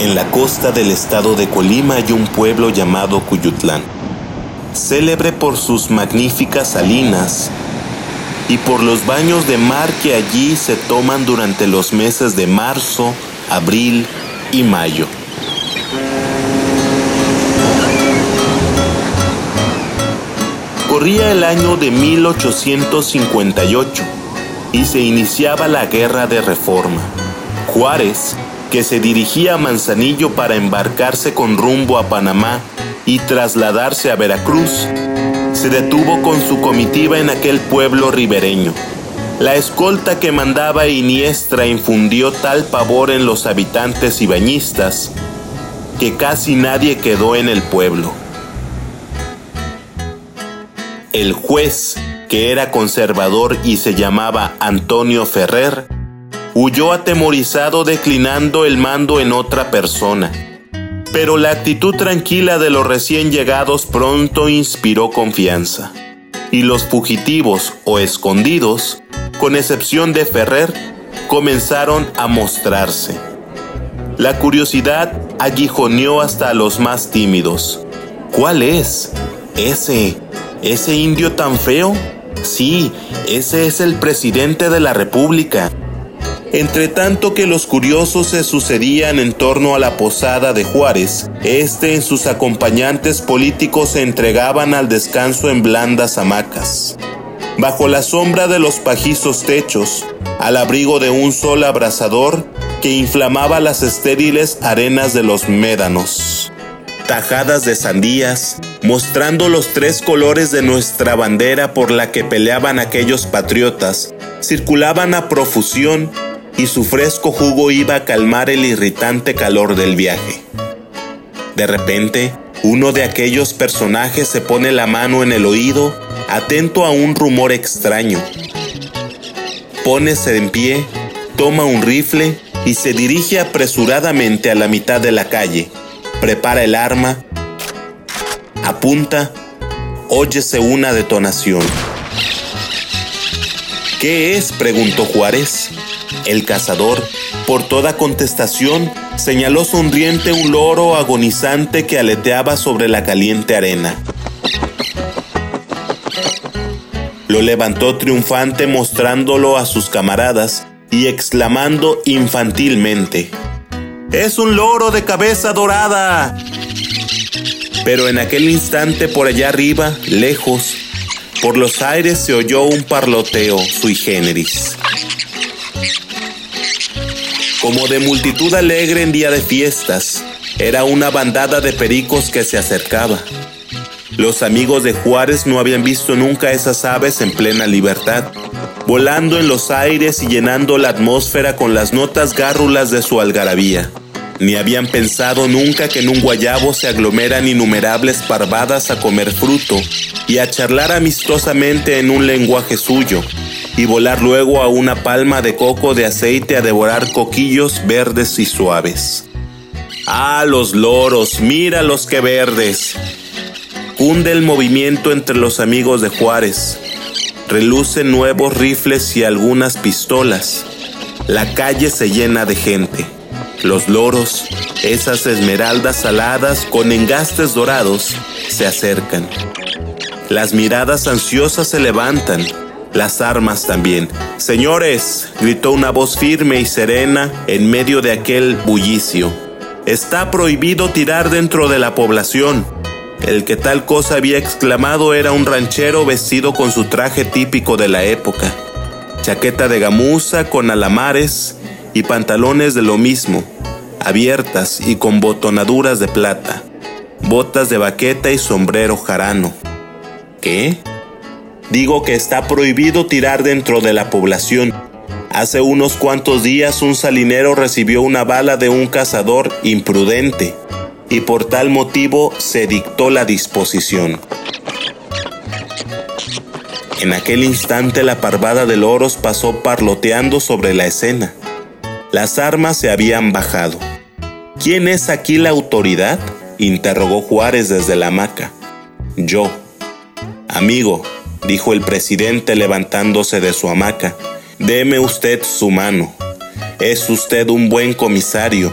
En la costa del estado de Colima hay un pueblo llamado Cuyutlán, célebre por sus magníficas salinas y por los baños de mar que allí se toman durante los meses de marzo, abril y mayo. Corría el año de 1858 y se iniciaba la Guerra de Reforma. Juárez que se dirigía a Manzanillo para embarcarse con rumbo a Panamá y trasladarse a Veracruz, se detuvo con su comitiva en aquel pueblo ribereño. La escolta que mandaba Iniestra infundió tal pavor en los habitantes y bañistas que casi nadie quedó en el pueblo. El juez, que era conservador y se llamaba Antonio Ferrer, huyó atemorizado declinando el mando en otra persona. Pero la actitud tranquila de los recién llegados pronto inspiró confianza. Y los fugitivos o escondidos, con excepción de Ferrer, comenzaron a mostrarse. La curiosidad aguijoneó hasta a los más tímidos. ¿Cuál es? ¿Ese? ¿Ese indio tan feo? Sí, ese es el presidente de la República. Entre tanto que los curiosos se sucedían en torno a la posada de Juárez, este y sus acompañantes políticos se entregaban al descanso en blandas hamacas. Bajo la sombra de los pajizos techos, al abrigo de un sol abrasador que inflamaba las estériles arenas de los médanos. Tajadas de sandías, mostrando los tres colores de nuestra bandera por la que peleaban aquellos patriotas, circulaban a profusión y su fresco jugo iba a calmar el irritante calor del viaje. De repente, uno de aquellos personajes se pone la mano en el oído, atento a un rumor extraño. Pónese en pie, toma un rifle y se dirige apresuradamente a la mitad de la calle. Prepara el arma, apunta, óyese una detonación. ¿Qué es? preguntó Juárez. El cazador, por toda contestación, señaló sonriente un loro agonizante que aleteaba sobre la caliente arena. Lo levantó triunfante mostrándolo a sus camaradas y exclamando infantilmente, ¡Es un loro de cabeza dorada! Pero en aquel instante por allá arriba, lejos, por los aires se oyó un parloteo sui generis como de multitud alegre en día de fiestas. Era una bandada de pericos que se acercaba. Los amigos de Juárez no habían visto nunca esas aves en plena libertad, volando en los aires y llenando la atmósfera con las notas gárrulas de su algarabía. Ni habían pensado nunca que en un guayabo se aglomeran innumerables parvadas a comer fruto y a charlar amistosamente en un lenguaje suyo, y volar luego a una palma de coco de aceite a devorar coquillos verdes y suaves. Ah, los loros, mira los que verdes. Hunde el movimiento entre los amigos de Juárez. Relucen nuevos rifles y algunas pistolas. La calle se llena de gente. Los loros, esas esmeraldas aladas con engastes dorados, se acercan. Las miradas ansiosas se levantan las armas también. Señores, gritó una voz firme y serena en medio de aquel bullicio. Está prohibido tirar dentro de la población. El que tal cosa había exclamado era un ranchero vestido con su traje típico de la época. Chaqueta de gamuza con alamares y pantalones de lo mismo, abiertas y con botonaduras de plata, botas de baqueta y sombrero jarano. ¿Qué? Digo que está prohibido tirar dentro de la población. Hace unos cuantos días un salinero recibió una bala de un cazador imprudente y por tal motivo se dictó la disposición. En aquel instante la parvada de loros pasó parloteando sobre la escena. Las armas se habían bajado. ¿Quién es aquí la autoridad? interrogó Juárez desde la hamaca. Yo. Amigo, dijo el presidente levantándose de su hamaca. Deme usted su mano. Es usted un buen comisario.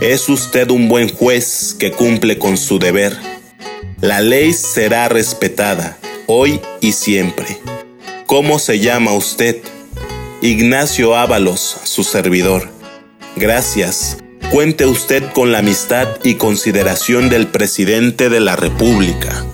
Es usted un buen juez que cumple con su deber. La ley será respetada, hoy y siempre. ¿Cómo se llama usted? Ignacio Ábalos, su servidor. Gracias. Cuente usted con la amistad y consideración del presidente de la República.